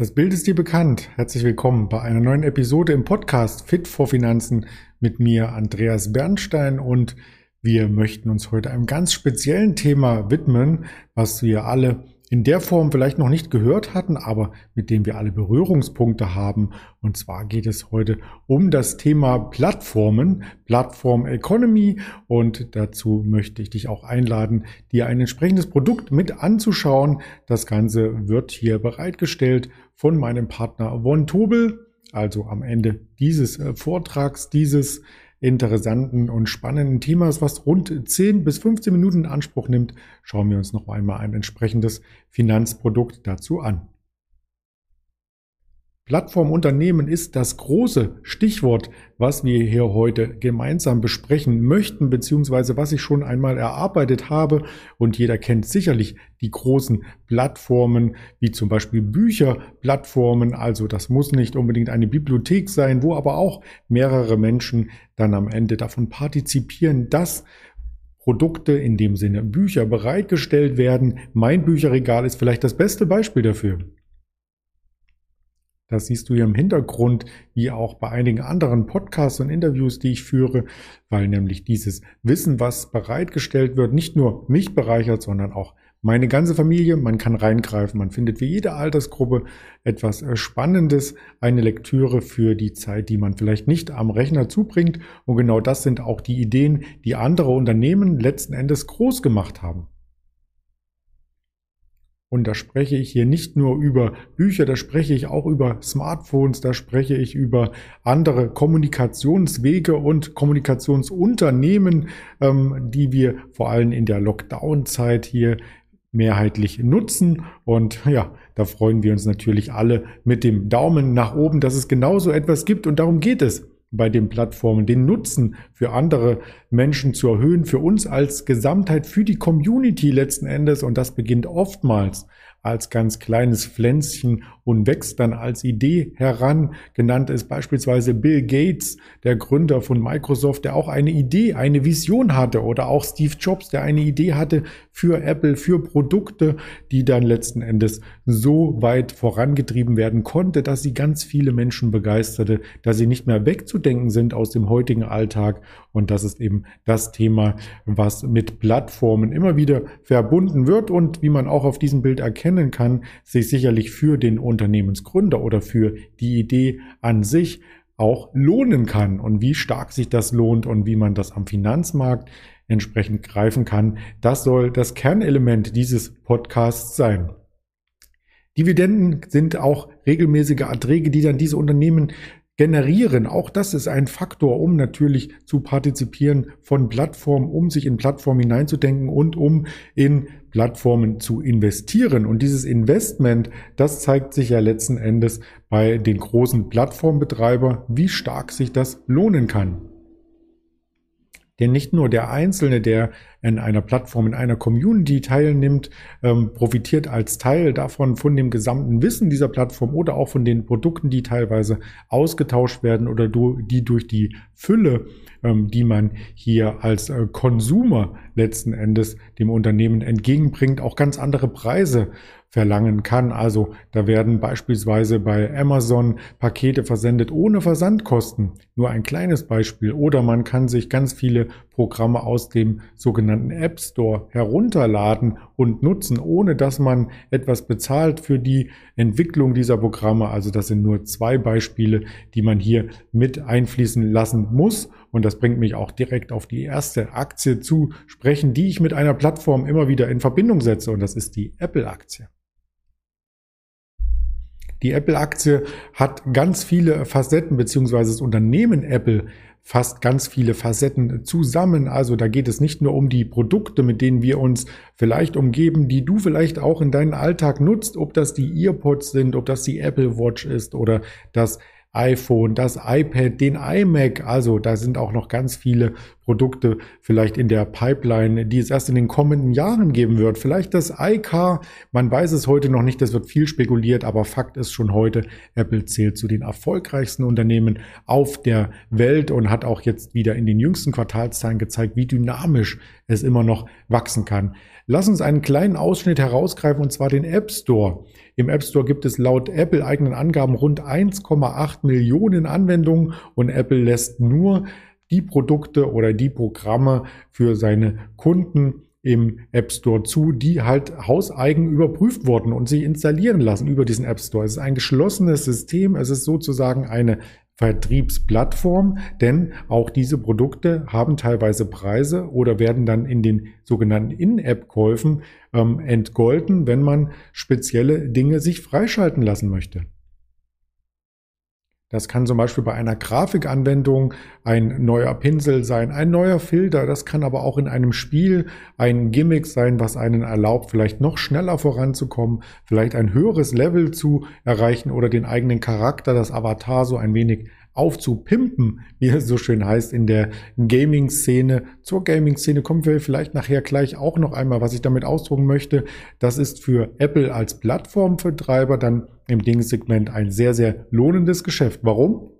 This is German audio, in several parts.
Das Bild ist dir bekannt. Herzlich willkommen bei einer neuen Episode im Podcast Fit for Finanzen mit mir, Andreas Bernstein. Und wir möchten uns heute einem ganz speziellen Thema widmen, was wir alle in der Form vielleicht noch nicht gehört hatten, aber mit dem wir alle Berührungspunkte haben. Und zwar geht es heute um das Thema Plattformen, Plattform Economy. Und dazu möchte ich dich auch einladen, dir ein entsprechendes Produkt mit anzuschauen. Das Ganze wird hier bereitgestellt von meinem Partner Von Tobel. Also am Ende dieses äh, Vortrags, dieses interessanten und spannenden Themas, was rund 10 bis 15 Minuten in Anspruch nimmt, schauen wir uns noch einmal ein entsprechendes Finanzprodukt dazu an. Plattformunternehmen ist das große Stichwort, was wir hier heute gemeinsam besprechen möchten, beziehungsweise was ich schon einmal erarbeitet habe. Und jeder kennt sicherlich die großen Plattformen, wie zum Beispiel Bücherplattformen. Also das muss nicht unbedingt eine Bibliothek sein, wo aber auch mehrere Menschen dann am Ende davon partizipieren, dass Produkte, in dem Sinne Bücher bereitgestellt werden. Mein Bücherregal ist vielleicht das beste Beispiel dafür. Das siehst du hier im Hintergrund, wie auch bei einigen anderen Podcasts und Interviews, die ich führe, weil nämlich dieses Wissen, was bereitgestellt wird, nicht nur mich bereichert, sondern auch meine ganze Familie. Man kann reingreifen, man findet für jede Altersgruppe etwas äh, Spannendes, eine Lektüre für die Zeit, die man vielleicht nicht am Rechner zubringt. Und genau das sind auch die Ideen, die andere Unternehmen letzten Endes groß gemacht haben. Und da spreche ich hier nicht nur über Bücher, da spreche ich auch über Smartphones, da spreche ich über andere Kommunikationswege und Kommunikationsunternehmen, ähm, die wir vor allem in der Lockdown-Zeit hier mehrheitlich nutzen. Und ja, da freuen wir uns natürlich alle mit dem Daumen nach oben, dass es genauso etwas gibt. Und darum geht es bei den Plattformen, den Nutzen für andere Menschen zu erhöhen, für uns als Gesamtheit, für die Community letzten Endes. Und das beginnt oftmals als ganz kleines Pflänzchen und wächst dann als Idee heran. Genannt ist beispielsweise Bill Gates, der Gründer von Microsoft, der auch eine Idee, eine Vision hatte oder auch Steve Jobs, der eine Idee hatte für Apple, für Produkte, die dann letzten Endes so weit vorangetrieben werden konnte, dass sie ganz viele Menschen begeisterte, dass sie nicht mehr wegzudenken sind aus dem heutigen Alltag. Und das ist eben das Thema, was mit Plattformen immer wieder verbunden wird und wie man auch auf diesem Bild erkennen kann, sich sicherlich für den Unternehmensgründer oder für die Idee an sich auch lohnen kann und wie stark sich das lohnt und wie man das am Finanzmarkt entsprechend greifen kann. Das soll das Kernelement dieses Podcasts sein. Dividenden sind auch regelmäßige Erträge, die dann diese Unternehmen generieren. Auch das ist ein Faktor, um natürlich zu partizipieren von Plattformen, um sich in Plattformen hineinzudenken und um in Plattformen zu investieren. Und dieses Investment, das zeigt sich ja letzten Endes bei den großen Plattformbetreibern, wie stark sich das lohnen kann. Denn nicht nur der Einzelne, der in einer Plattform, in einer Community teilnimmt, ähm, profitiert als Teil davon von dem gesamten Wissen dieser Plattform oder auch von den Produkten, die teilweise ausgetauscht werden oder du, die durch die Fülle, ähm, die man hier als äh, Konsumer letzten Endes dem Unternehmen entgegenbringt, auch ganz andere Preise verlangen kann. Also da werden beispielsweise bei Amazon Pakete versendet ohne Versandkosten. Nur ein kleines Beispiel. Oder man kann sich ganz viele Programme aus dem sogenannten App Store herunterladen und nutzen, ohne dass man etwas bezahlt für die Entwicklung dieser Programme. Also das sind nur zwei Beispiele, die man hier mit einfließen lassen muss. Und das bringt mich auch direkt auf die erste Aktie zu sprechen, die ich mit einer Plattform immer wieder in Verbindung setze. Und das ist die Apple-Aktie. Die Apple-Aktie hat ganz viele Facetten, beziehungsweise das Unternehmen Apple fasst ganz viele Facetten zusammen. Also da geht es nicht nur um die Produkte, mit denen wir uns vielleicht umgeben, die du vielleicht auch in deinem Alltag nutzt, ob das die EarPods sind, ob das die Apple Watch ist oder das iPhone, das iPad, den iMac. Also da sind auch noch ganz viele Produkte vielleicht in der Pipeline, die es erst in den kommenden Jahren geben wird. Vielleicht das iCar, man weiß es heute noch nicht, das wird viel spekuliert, aber Fakt ist schon heute, Apple zählt zu den erfolgreichsten Unternehmen auf der Welt und hat auch jetzt wieder in den jüngsten Quartalszahlen gezeigt, wie dynamisch es immer noch wachsen kann. Lass uns einen kleinen Ausschnitt herausgreifen und zwar den App Store. Im App Store gibt es laut Apple eigenen Angaben rund 1,8 Millionen Anwendungen und Apple lässt nur die Produkte oder die Programme für seine Kunden im App Store zu, die halt hauseigen überprüft wurden und sich installieren lassen über diesen App Store. Es ist ein geschlossenes System. Es ist sozusagen eine Vertriebsplattform, denn auch diese Produkte haben teilweise Preise oder werden dann in den sogenannten In-App-Käufen ähm, entgolten, wenn man spezielle Dinge sich freischalten lassen möchte. Das kann zum Beispiel bei einer Grafikanwendung ein neuer Pinsel sein, ein neuer Filter. Das kann aber auch in einem Spiel ein Gimmick sein, was einen erlaubt, vielleicht noch schneller voranzukommen, vielleicht ein höheres Level zu erreichen oder den eigenen Charakter, das Avatar so ein wenig aufzupimpen, wie es so schön heißt in der Gaming-Szene. Zur Gaming-Szene kommen wir vielleicht nachher gleich auch noch einmal, was ich damit ausdrucken möchte. Das ist für Apple als Plattformvertreiber dann im Dingssegment ein sehr, sehr lohnendes Geschäft. Warum?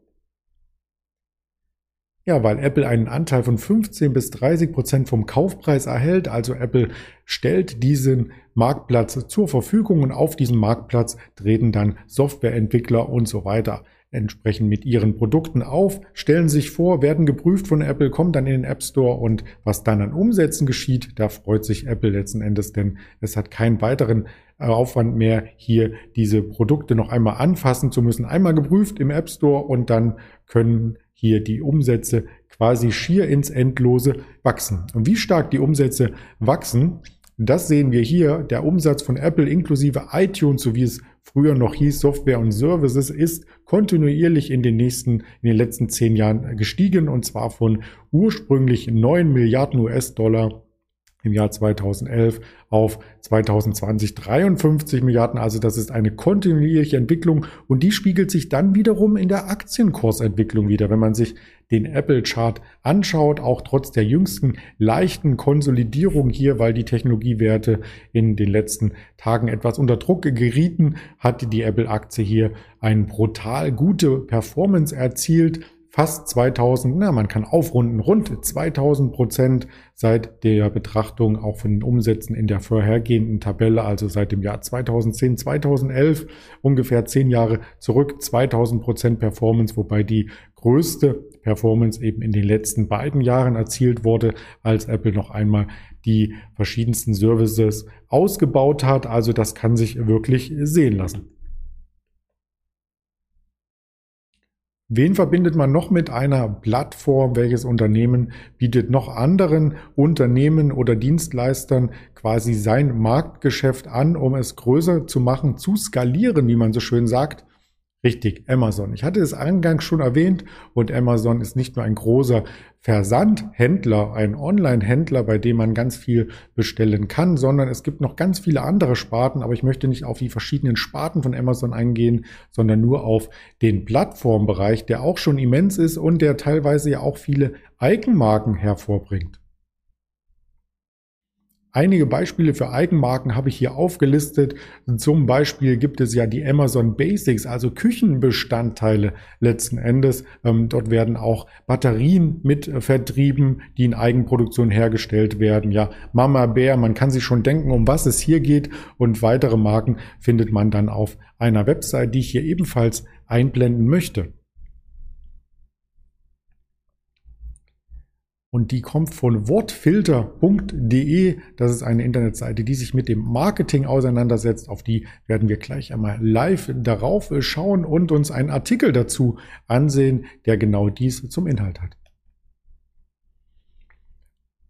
Ja, weil Apple einen Anteil von 15 bis 30 Prozent vom Kaufpreis erhält. Also Apple stellt diesen Marktplatz zur Verfügung und auf diesem Marktplatz treten dann Softwareentwickler und so weiter entsprechend mit ihren Produkten auf, stellen sich vor, werden geprüft von Apple, kommen dann in den App Store und was dann an Umsätzen geschieht, da freut sich Apple letzten Endes, denn es hat keinen weiteren äh, Aufwand mehr, hier diese Produkte noch einmal anfassen zu müssen. Einmal geprüft im App Store und dann können hier die Umsätze quasi schier ins Endlose wachsen. Und wie stark die Umsätze wachsen, das sehen wir hier. Der Umsatz von Apple inklusive iTunes, so wie es früher noch hieß, Software und Services, ist kontinuierlich in den nächsten, in den letzten zehn Jahren gestiegen und zwar von ursprünglich 9 Milliarden US-Dollar im Jahr 2011 auf 2020 53 Milliarden. Also das ist eine kontinuierliche Entwicklung und die spiegelt sich dann wiederum in der Aktienkursentwicklung wieder. Wenn man sich den Apple Chart anschaut, auch trotz der jüngsten leichten Konsolidierung hier, weil die Technologiewerte in den letzten Tagen etwas unter Druck gerieten, hat die Apple Aktie hier eine brutal gute Performance erzielt fast 2000, na, man kann aufrunden, rund 2000 Prozent seit der Betrachtung auch von den Umsätzen in der vorhergehenden Tabelle, also seit dem Jahr 2010, 2011, ungefähr zehn Jahre zurück, 2000 Prozent Performance, wobei die größte Performance eben in den letzten beiden Jahren erzielt wurde, als Apple noch einmal die verschiedensten Services ausgebaut hat. Also das kann sich wirklich sehen lassen. Wen verbindet man noch mit einer Plattform? Welches Unternehmen bietet noch anderen Unternehmen oder Dienstleistern quasi sein Marktgeschäft an, um es größer zu machen, zu skalieren, wie man so schön sagt? Richtig, Amazon. Ich hatte es eingangs schon erwähnt und Amazon ist nicht nur ein großer Versandhändler, ein Online-Händler, bei dem man ganz viel bestellen kann, sondern es gibt noch ganz viele andere Sparten, aber ich möchte nicht auf die verschiedenen Sparten von Amazon eingehen, sondern nur auf den Plattformbereich, der auch schon immens ist und der teilweise ja auch viele Eigenmarken hervorbringt. Einige Beispiele für Eigenmarken habe ich hier aufgelistet. Zum Beispiel gibt es ja die Amazon Basics, also Küchenbestandteile letzten Endes. Ähm, dort werden auch Batterien mit vertrieben, die in Eigenproduktion hergestellt werden. Ja, Mama Bär, man kann sich schon denken, um was es hier geht. Und weitere Marken findet man dann auf einer Website, die ich hier ebenfalls einblenden möchte. Und die kommt von wortfilter.de. Das ist eine Internetseite, die sich mit dem Marketing auseinandersetzt. Auf die werden wir gleich einmal live darauf schauen und uns einen Artikel dazu ansehen, der genau dies zum Inhalt hat.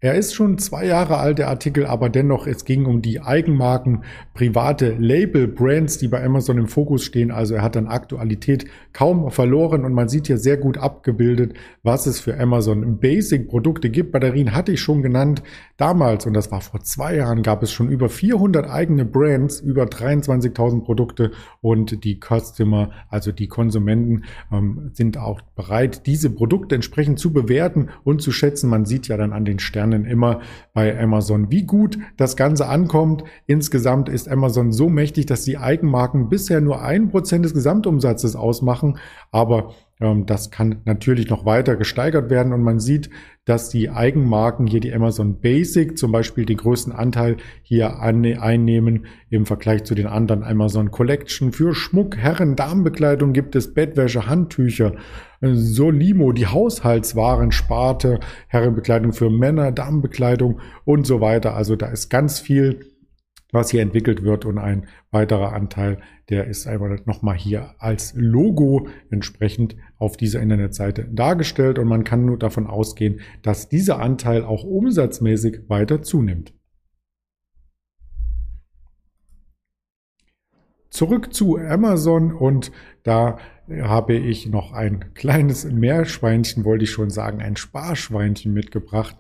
Er ist schon zwei Jahre alt, der Artikel, aber dennoch, es ging um die Eigenmarken, private Label, Brands, die bei Amazon im Fokus stehen. Also er hat an Aktualität kaum verloren und man sieht hier sehr gut abgebildet, was es für Amazon Basic-Produkte gibt. Batterien hatte ich schon genannt. Damals, und das war vor zwei Jahren, gab es schon über 400 eigene Brands, über 23.000 Produkte und die Customer, also die Konsumenten, ähm, sind auch bereit, diese Produkte entsprechend zu bewerten und zu schätzen. Man sieht ja dann an den Sternen, lernen immer bei Amazon, wie gut das Ganze ankommt. Insgesamt ist Amazon so mächtig, dass die Eigenmarken bisher nur ein Prozent des Gesamtumsatzes ausmachen. Aber das kann natürlich noch weiter gesteigert werden und man sieht, dass die Eigenmarken hier die Amazon Basic zum Beispiel den größten Anteil hier einnehmen im Vergleich zu den anderen Amazon Collection. Für Schmuck, Herren, Damenbekleidung gibt es Bettwäsche, Handtücher, Solimo, die Haushaltswaren, Sparte, Herrenbekleidung für Männer, Damenbekleidung und so weiter. Also da ist ganz viel was hier entwickelt wird und ein weiterer Anteil, der ist einfach nochmal hier als Logo entsprechend auf dieser Internetseite dargestellt und man kann nur davon ausgehen, dass dieser Anteil auch umsatzmäßig weiter zunimmt. Zurück zu Amazon und da habe ich noch ein kleines Meerschweinchen, wollte ich schon sagen, ein Sparschweinchen mitgebracht.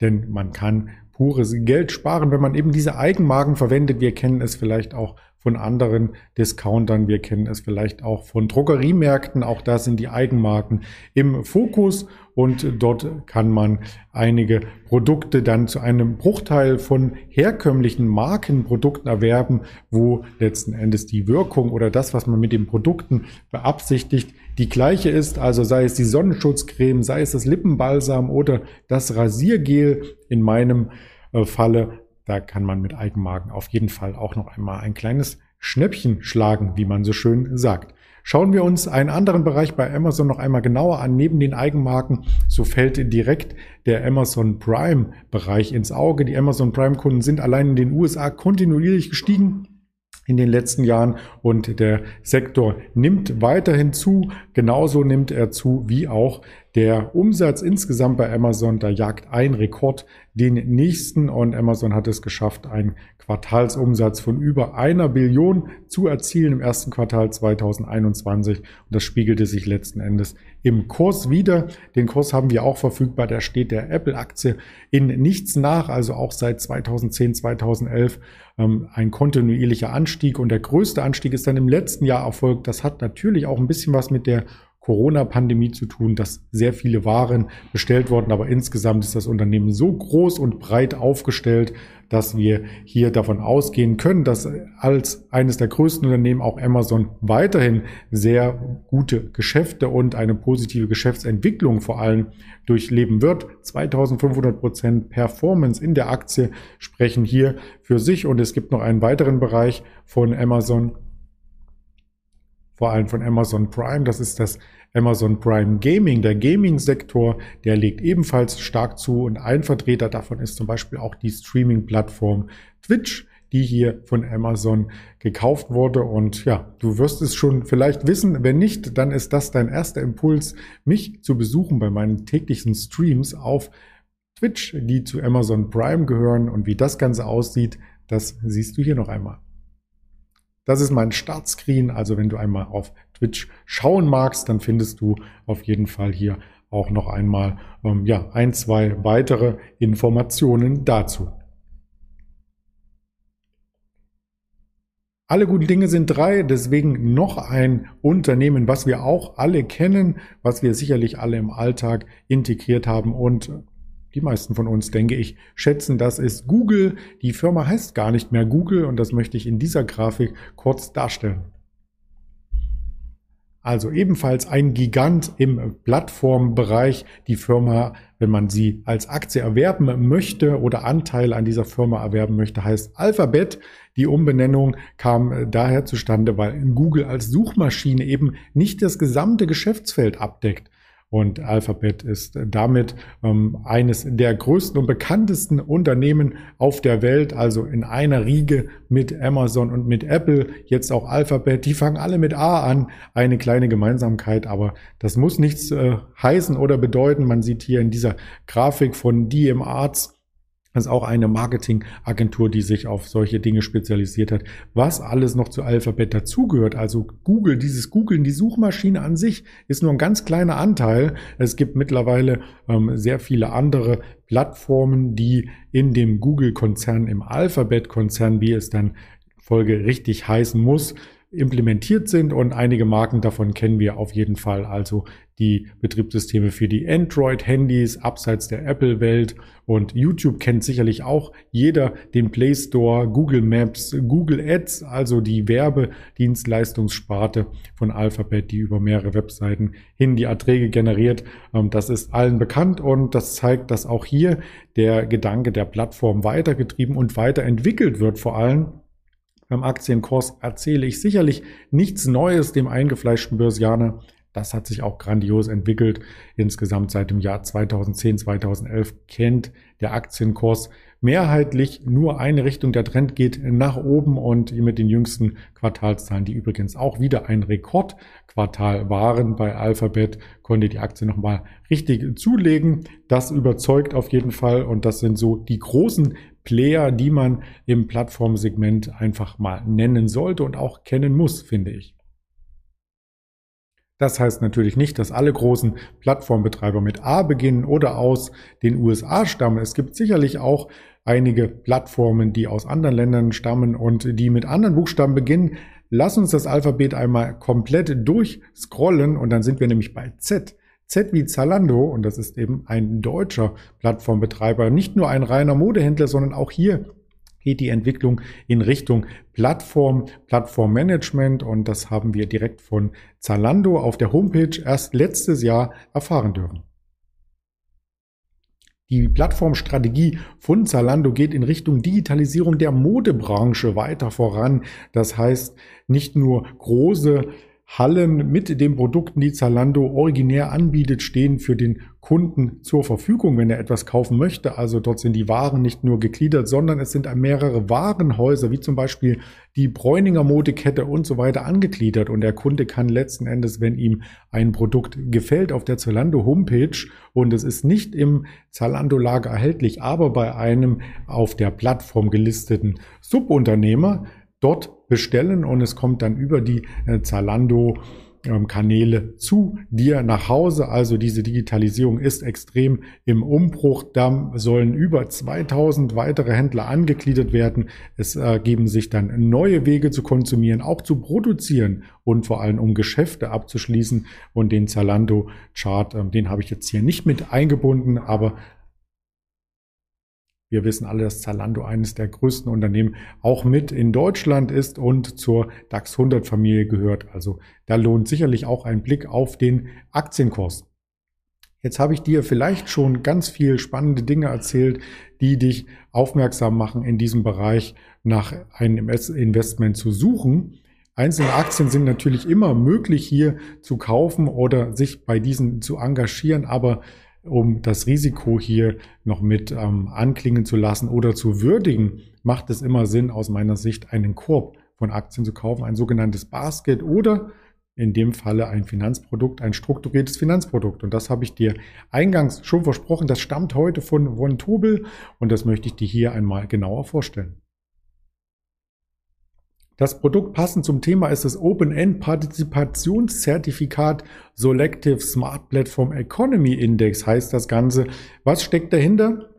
Denn man kann pures Geld sparen, wenn man eben diese Eigenmarken verwendet. Wir kennen es vielleicht auch von anderen Discountern, wir kennen es vielleicht auch von Drogeriemärkten. Auch da sind die Eigenmarken im Fokus und dort kann man einige Produkte dann zu einem Bruchteil von herkömmlichen Markenprodukten erwerben, wo letzten Endes die Wirkung oder das, was man mit den Produkten beabsichtigt, die gleiche ist, also sei es die Sonnenschutzcreme, sei es das Lippenbalsam oder das Rasiergel. In meinem äh, Falle, da kann man mit Eigenmarken auf jeden Fall auch noch einmal ein kleines Schnäppchen schlagen, wie man so schön sagt. Schauen wir uns einen anderen Bereich bei Amazon noch einmal genauer an. Neben den Eigenmarken, so fällt direkt der Amazon Prime Bereich ins Auge. Die Amazon Prime Kunden sind allein in den USA kontinuierlich gestiegen in den letzten Jahren und der Sektor nimmt weiterhin zu. Genauso nimmt er zu wie auch der Umsatz insgesamt bei Amazon. Da jagt ein Rekord den nächsten und Amazon hat es geschafft, einen Quartalsumsatz von über einer Billion zu erzielen im ersten Quartal 2021 und das spiegelte sich letzten Endes im Kurs wieder. Den Kurs haben wir auch verfügbar. Da steht der Apple-Aktie in nichts nach, also auch seit 2010, 2011 ähm, ein kontinuierlicher Anstieg. Und der größte Anstieg ist dann im letzten Jahr erfolgt. Das hat natürlich auch ein bisschen was mit der Corona-Pandemie zu tun, dass sehr viele Waren bestellt wurden. Aber insgesamt ist das Unternehmen so groß und breit aufgestellt, dass wir hier davon ausgehen können, dass als eines der größten Unternehmen auch Amazon weiterhin sehr gute Geschäfte und eine positive Geschäftsentwicklung vor allem durchleben wird. 2500 Prozent Performance in der Aktie sprechen hier für sich und es gibt noch einen weiteren Bereich von Amazon, vor allem von Amazon Prime. Das ist das Amazon Prime Gaming, der Gaming-Sektor, der legt ebenfalls stark zu und ein Vertreter davon ist zum Beispiel auch die Streaming-Plattform Twitch die hier von Amazon gekauft wurde. Und ja, du wirst es schon vielleicht wissen. Wenn nicht, dann ist das dein erster Impuls, mich zu besuchen bei meinen täglichen Streams auf Twitch, die zu Amazon Prime gehören. Und wie das Ganze aussieht, das siehst du hier noch einmal. Das ist mein Startscreen. Also wenn du einmal auf Twitch schauen magst, dann findest du auf jeden Fall hier auch noch einmal ähm, ja, ein, zwei weitere Informationen dazu. Alle guten Dinge sind drei, deswegen noch ein Unternehmen, was wir auch alle kennen, was wir sicherlich alle im Alltag integriert haben und die meisten von uns, denke ich, schätzen, das ist Google. Die Firma heißt gar nicht mehr Google und das möchte ich in dieser Grafik kurz darstellen. Also ebenfalls ein Gigant im Plattformbereich. Die Firma, wenn man sie als Aktie erwerben möchte oder Anteile an dieser Firma erwerben möchte, heißt Alphabet. Die Umbenennung kam daher zustande, weil Google als Suchmaschine eben nicht das gesamte Geschäftsfeld abdeckt. Und Alphabet ist damit ähm, eines der größten und bekanntesten Unternehmen auf der Welt, also in einer Riege mit Amazon und mit Apple, jetzt auch Alphabet. Die fangen alle mit A an, eine kleine Gemeinsamkeit, aber das muss nichts äh, heißen oder bedeuten. Man sieht hier in dieser Grafik von DM Arts, das ist auch eine Marketingagentur, die sich auf solche Dinge spezialisiert hat. Was alles noch zu Alphabet dazugehört, also Google, dieses Googlen, die Suchmaschine an sich ist nur ein ganz kleiner Anteil. Es gibt mittlerweile ähm, sehr viele andere Plattformen, die in dem Google-Konzern, im Alphabet-Konzern, wie es dann Folge richtig heißen muss, implementiert sind und einige Marken davon kennen wir auf jeden Fall. Also die Betriebssysteme für die Android-Handys abseits der Apple-Welt und YouTube kennt sicherlich auch jeder den Play Store, Google Maps, Google Ads, also die Werbedienstleistungssparte von Alphabet, die über mehrere Webseiten hin die Erträge generiert. Ähm, das ist allen bekannt und das zeigt, dass auch hier der Gedanke der Plattform weitergetrieben und weiterentwickelt wird, vor allem beim Aktienkurs erzähle ich sicherlich nichts Neues dem eingefleischten Börsianer. Das hat sich auch grandios entwickelt. Insgesamt seit dem Jahr 2010, 2011 kennt der Aktienkurs mehrheitlich nur eine Richtung. Der Trend geht nach oben und mit den jüngsten Quartalszahlen, die übrigens auch wieder ein Rekordquartal waren bei Alphabet, konnte die Aktie nochmal richtig zulegen. Das überzeugt auf jeden Fall und das sind so die großen Player, die man im Plattformsegment einfach mal nennen sollte und auch kennen muss, finde ich. Das heißt natürlich nicht, dass alle großen Plattformbetreiber mit A beginnen oder aus den USA stammen. Es gibt sicherlich auch einige Plattformen, die aus anderen Ländern stammen und die mit anderen Buchstaben beginnen. Lass uns das Alphabet einmal komplett durchscrollen und dann sind wir nämlich bei Z. Z wie Zalando, und das ist eben ein deutscher Plattformbetreiber, nicht nur ein reiner Modehändler, sondern auch hier geht die Entwicklung in Richtung Plattform, Plattformmanagement und das haben wir direkt von Zalando auf der Homepage erst letztes Jahr erfahren dürfen. Die Plattformstrategie von Zalando geht in Richtung Digitalisierung der Modebranche weiter voran. Das heißt, nicht nur große Hallen mit den Produkten, die Zalando originär anbietet, stehen für den Kunden zur Verfügung, wenn er etwas kaufen möchte. Also dort sind die Waren nicht nur gegliedert, sondern es sind mehrere Warenhäuser, wie zum Beispiel die Bräuninger Modekette und so weiter angegliedert. Und der Kunde kann letzten Endes, wenn ihm ein Produkt gefällt, auf der Zalando Homepage und es ist nicht im Zalando Lager erhältlich, aber bei einem auf der Plattform gelisteten Subunternehmer, dort bestellen und es kommt dann über die äh, Zalando ähm, Kanäle zu dir nach Hause. Also diese Digitalisierung ist extrem im Umbruch. Da sollen über 2000 weitere Händler angegliedert werden. Es ergeben sich dann neue Wege zu konsumieren, auch zu produzieren und vor allem um Geschäfte abzuschließen. Und den Zalando Chart, ähm, den habe ich jetzt hier nicht mit eingebunden, aber wir wissen alle, dass Zalando eines der größten Unternehmen auch mit in Deutschland ist und zur DAX 100 Familie gehört. Also da lohnt sicherlich auch ein Blick auf den Aktienkurs. Jetzt habe ich dir vielleicht schon ganz viel spannende Dinge erzählt, die dich aufmerksam machen, in diesem Bereich nach einem Investment zu suchen. Einzelne Aktien sind natürlich immer möglich hier zu kaufen oder sich bei diesen zu engagieren, aber um das Risiko hier noch mit ähm, anklingen zu lassen oder zu würdigen, macht es immer Sinn, aus meiner Sicht einen Korb von Aktien zu kaufen, ein sogenanntes Basket oder in dem Falle ein Finanzprodukt, ein strukturiertes Finanzprodukt. Und das habe ich dir eingangs schon versprochen. Das stammt heute von Von Tobel und das möchte ich dir hier einmal genauer vorstellen. Das Produkt passend zum Thema ist das Open-End Partizipationszertifikat Selective Smart Platform Economy Index heißt das Ganze. Was steckt dahinter?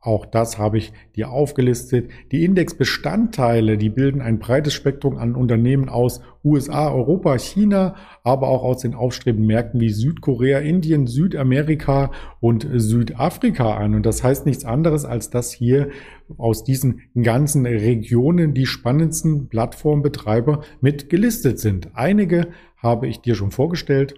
Auch das habe ich dir aufgelistet. Die Indexbestandteile, die bilden ein breites Spektrum an Unternehmen aus USA, Europa, China, aber auch aus den aufstrebenden Märkten wie Südkorea, Indien, Südamerika und Südafrika an. Und das heißt nichts anderes, als dass hier aus diesen ganzen Regionen die spannendsten Plattformbetreiber mit gelistet sind. Einige habe ich dir schon vorgestellt.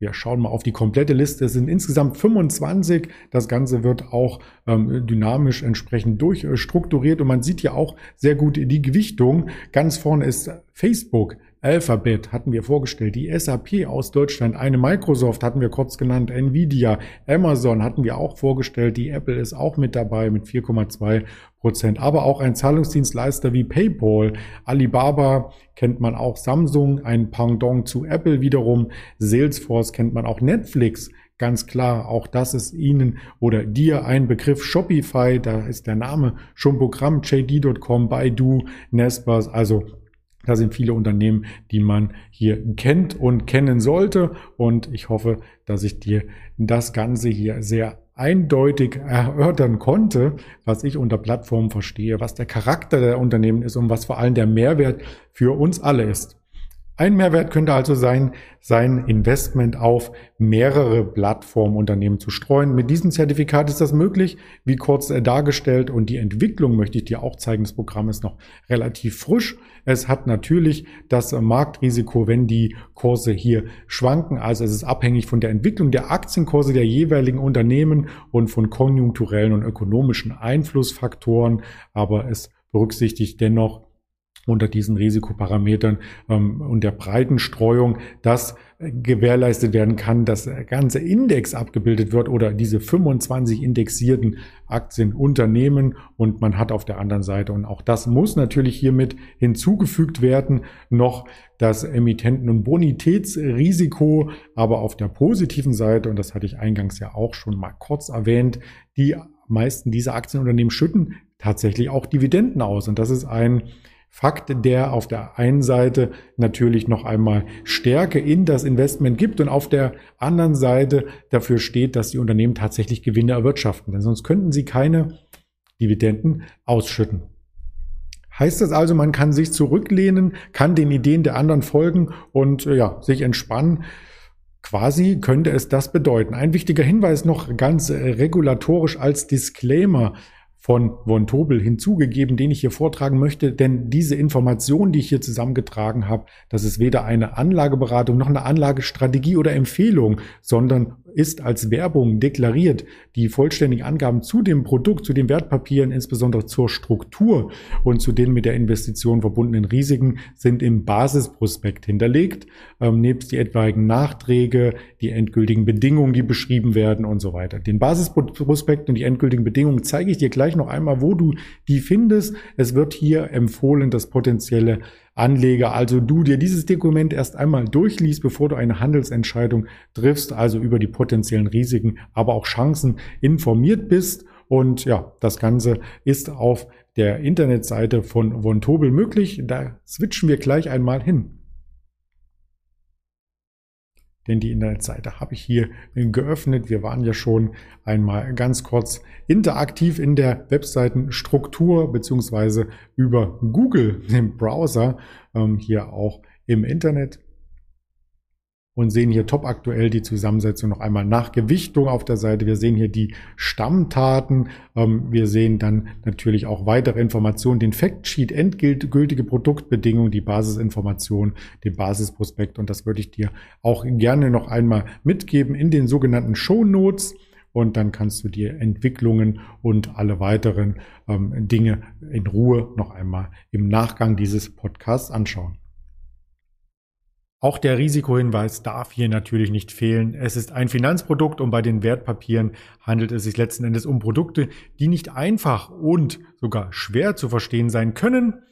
Wir schauen mal auf die komplette Liste. Es sind insgesamt 25. Das Ganze wird auch ähm, dynamisch entsprechend durchstrukturiert und man sieht ja auch sehr gut die Gewichtung. Ganz vorne ist Facebook. Alphabet hatten wir vorgestellt, die SAP aus Deutschland, eine Microsoft hatten wir kurz genannt, Nvidia, Amazon hatten wir auch vorgestellt, die Apple ist auch mit dabei mit 4,2 Prozent, aber auch ein Zahlungsdienstleister wie PayPal, Alibaba kennt man auch, Samsung, ein Pendant zu Apple wiederum, Salesforce kennt man auch, Netflix Ganz klar, auch das ist Ihnen oder dir ein Begriff. Shopify, da ist der Name schon Programm, JD.com, Baidu, Nespers, also da sind viele Unternehmen, die man hier kennt und kennen sollte. Und ich hoffe, dass ich dir das Ganze hier sehr eindeutig erörtern konnte, was ich unter Plattform verstehe, was der Charakter der Unternehmen ist und was vor allem der Mehrwert für uns alle ist. Ein Mehrwert könnte also sein, sein Investment auf mehrere Plattformunternehmen zu streuen. Mit diesem Zertifikat ist das möglich, wie kurz dargestellt. Und die Entwicklung möchte ich dir auch zeigen. Das Programm ist noch relativ frisch. Es hat natürlich das Marktrisiko, wenn die Kurse hier schwanken. Also es ist abhängig von der Entwicklung der Aktienkurse der jeweiligen Unternehmen und von konjunkturellen und ökonomischen Einflussfaktoren. Aber es berücksichtigt dennoch unter diesen Risikoparametern ähm, und der breiten Streuung, dass gewährleistet werden kann, dass der ganze Index abgebildet wird oder diese 25 indexierten Aktienunternehmen und man hat auf der anderen Seite, und auch das muss natürlich hiermit hinzugefügt werden, noch das Emittenten- und Bonitätsrisiko, aber auf der positiven Seite, und das hatte ich eingangs ja auch schon mal kurz erwähnt, die meisten dieser Aktienunternehmen schütten tatsächlich auch Dividenden aus. Und das ist ein Fakt, der auf der einen Seite natürlich noch einmal Stärke in das Investment gibt und auf der anderen Seite dafür steht, dass die Unternehmen tatsächlich Gewinne erwirtschaften. Denn sonst könnten sie keine Dividenden ausschütten. Heißt das also, man kann sich zurücklehnen, kann den Ideen der anderen folgen und äh, ja, sich entspannen. Quasi könnte es das bedeuten. Ein wichtiger Hinweis noch ganz äh, regulatorisch als Disclaimer von Von Tobel hinzugegeben, den ich hier vortragen möchte, denn diese Informationen, die ich hier zusammengetragen habe, das ist weder eine Anlageberatung noch eine Anlagestrategie oder Empfehlung, sondern ist als Werbung deklariert. Die vollständigen Angaben zu dem Produkt, zu den Wertpapieren, insbesondere zur Struktur und zu den mit der Investition verbundenen Risiken sind im Basisprospekt hinterlegt, ähm, nebst die etwaigen Nachträge, die endgültigen Bedingungen, die beschrieben werden und so weiter. Den Basisprospekt und die endgültigen Bedingungen zeige ich dir gleich noch einmal, wo du die findest. Es wird hier empfohlen, das potenzielle Anleger, also du dir dieses Dokument erst einmal durchliest, bevor du eine Handelsentscheidung triffst, also über die potenziellen Risiken, aber auch Chancen informiert bist. Und ja, das Ganze ist auf der Internetseite von Von Tobel möglich. Da switchen wir gleich einmal hin denn die Internetseite habe ich hier geöffnet. Wir waren ja schon einmal ganz kurz interaktiv in der Webseitenstruktur beziehungsweise über Google, im Browser, ähm, hier auch im Internet und sehen hier top aktuell die Zusammensetzung noch einmal nach Gewichtung auf der Seite. Wir sehen hier die Stammtaten. Ähm, wir sehen dann natürlich auch weitere Informationen, den Factsheet, endgültige Produktbedingungen, die Basisinformation, den Basisprospekt. Und das würde ich dir auch gerne noch einmal mitgeben in den sogenannten Show Notes. Und dann kannst du dir Entwicklungen und alle weiteren ähm, Dinge in Ruhe noch einmal im Nachgang dieses Podcasts anschauen. Auch der Risikohinweis darf hier natürlich nicht fehlen. Es ist ein Finanzprodukt und bei den Wertpapieren handelt es sich letzten Endes um Produkte, die nicht einfach und sogar schwer zu verstehen sein können.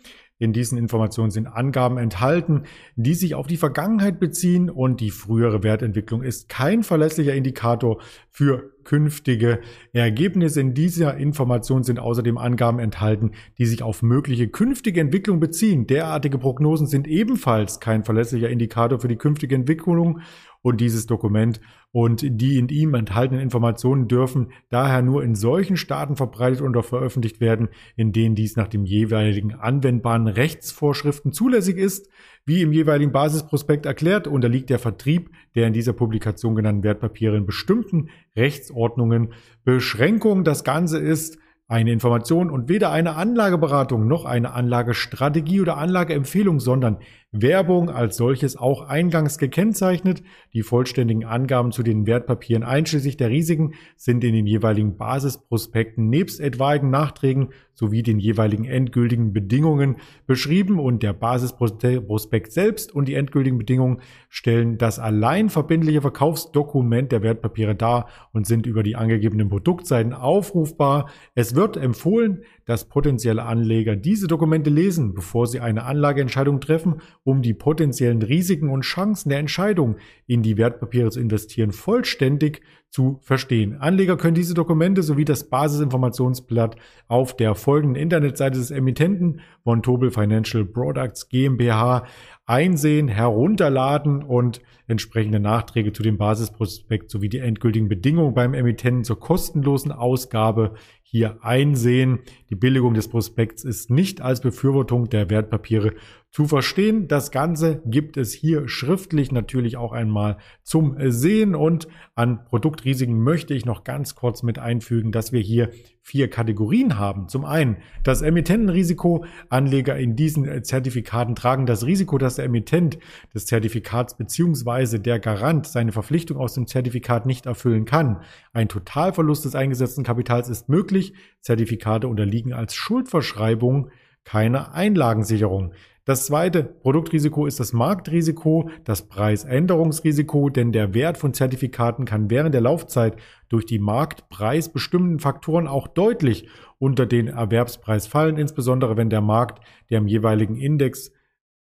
In diesen Informationen sind Angaben enthalten, die sich auf die Vergangenheit beziehen und die frühere Wertentwicklung ist kein verlässlicher Indikator für künftige Ergebnisse. In dieser Information sind außerdem Angaben enthalten, die sich auf mögliche künftige Entwicklung beziehen. Derartige Prognosen sind ebenfalls kein verlässlicher Indikator für die künftige Entwicklung und dieses Dokument und die in ihm enthaltenen Informationen dürfen daher nur in solchen Staaten verbreitet oder veröffentlicht werden, in denen dies nach dem jeweiligen anwendbaren Rechtsvorschriften zulässig ist. Wie im jeweiligen Basisprospekt erklärt, unterliegt der Vertrieb der in dieser Publikation genannten Wertpapiere in bestimmten Rechtsordnungen Beschränkungen. Das Ganze ist eine Information und weder eine Anlageberatung noch eine Anlagestrategie oder Anlageempfehlung, sondern Werbung als solches auch eingangs gekennzeichnet. Die vollständigen Angaben zu den Wertpapieren einschließlich der Risiken sind in den jeweiligen Basisprospekten nebst etwaigen Nachträgen sowie den jeweiligen endgültigen Bedingungen beschrieben und der Basisprospekt selbst und die endgültigen Bedingungen stellen das allein verbindliche Verkaufsdokument der Wertpapiere dar und sind über die angegebenen Produktseiten aufrufbar. Es wird empfohlen, dass potenzielle Anleger diese Dokumente lesen, bevor sie eine Anlageentscheidung treffen, um die potenziellen Risiken und Chancen der Entscheidung in die Wertpapiere zu investieren vollständig zu verstehen. Anleger können diese Dokumente sowie das Basisinformationsblatt auf der folgenden Internetseite des Emittenten von Tobel Financial Products GmbH einsehen, herunterladen und entsprechende Nachträge zu dem Basisprospekt sowie die endgültigen Bedingungen beim Emittenten zur kostenlosen Ausgabe hier einsehen. Die Billigung des Prospekts ist nicht als Befürwortung der Wertpapiere zu verstehen. Das Ganze gibt es hier schriftlich natürlich auch einmal zum Sehen und an Produktrisiken möchte ich noch ganz kurz mit einfügen, dass wir hier vier Kategorien haben. Zum einen das Emittentenrisiko. Anleger in diesen Zertifikaten tragen das Risiko, dass der Emittent des Zertifikats beziehungsweise der Garant seine Verpflichtung aus dem Zertifikat nicht erfüllen kann. Ein Totalverlust des eingesetzten Kapitals ist möglich. Zertifikate unterliegen als Schuldverschreibung keiner Einlagensicherung. Das zweite Produktrisiko ist das Marktrisiko, das Preisänderungsrisiko, denn der Wert von Zertifikaten kann während der Laufzeit durch die marktpreisbestimmenden Faktoren auch deutlich unter den Erwerbspreis fallen, insbesondere wenn der Markt der im jeweiligen Index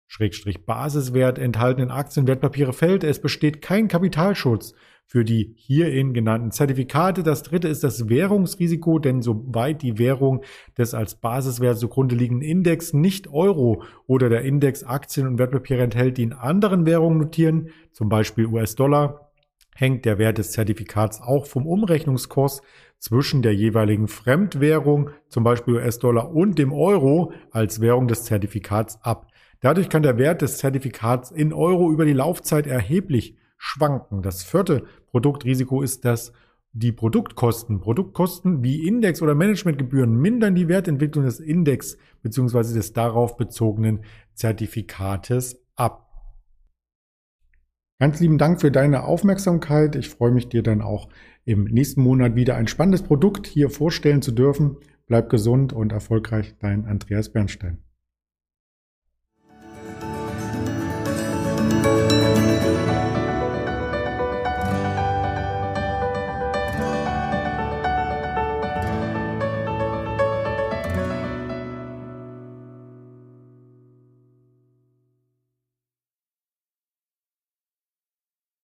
Schrägstrich Basiswert enthaltenen Aktienwertpapiere fällt. Es besteht kein Kapitalschutz für die hierin genannten Zertifikate. Das dritte ist das Währungsrisiko, denn soweit die Währung des als Basiswert zugrunde liegenden Index nicht Euro oder der Index Aktien und Wertpapiere enthält, die in anderen Währungen notieren, zum Beispiel US-Dollar, hängt der Wert des Zertifikats auch vom Umrechnungskurs zwischen der jeweiligen Fremdwährung, zum Beispiel US-Dollar und dem Euro als Währung des Zertifikats ab. Dadurch kann der Wert des Zertifikats in Euro über die Laufzeit erheblich schwanken. Das vierte Produktrisiko ist das die Produktkosten. Produktkosten wie Index- oder Managementgebühren mindern die Wertentwicklung des Index bzw. des darauf bezogenen Zertifikates ab. Ganz lieben Dank für deine Aufmerksamkeit. Ich freue mich, dir dann auch im nächsten Monat wieder ein spannendes Produkt hier vorstellen zu dürfen. Bleib gesund und erfolgreich, dein Andreas Bernstein.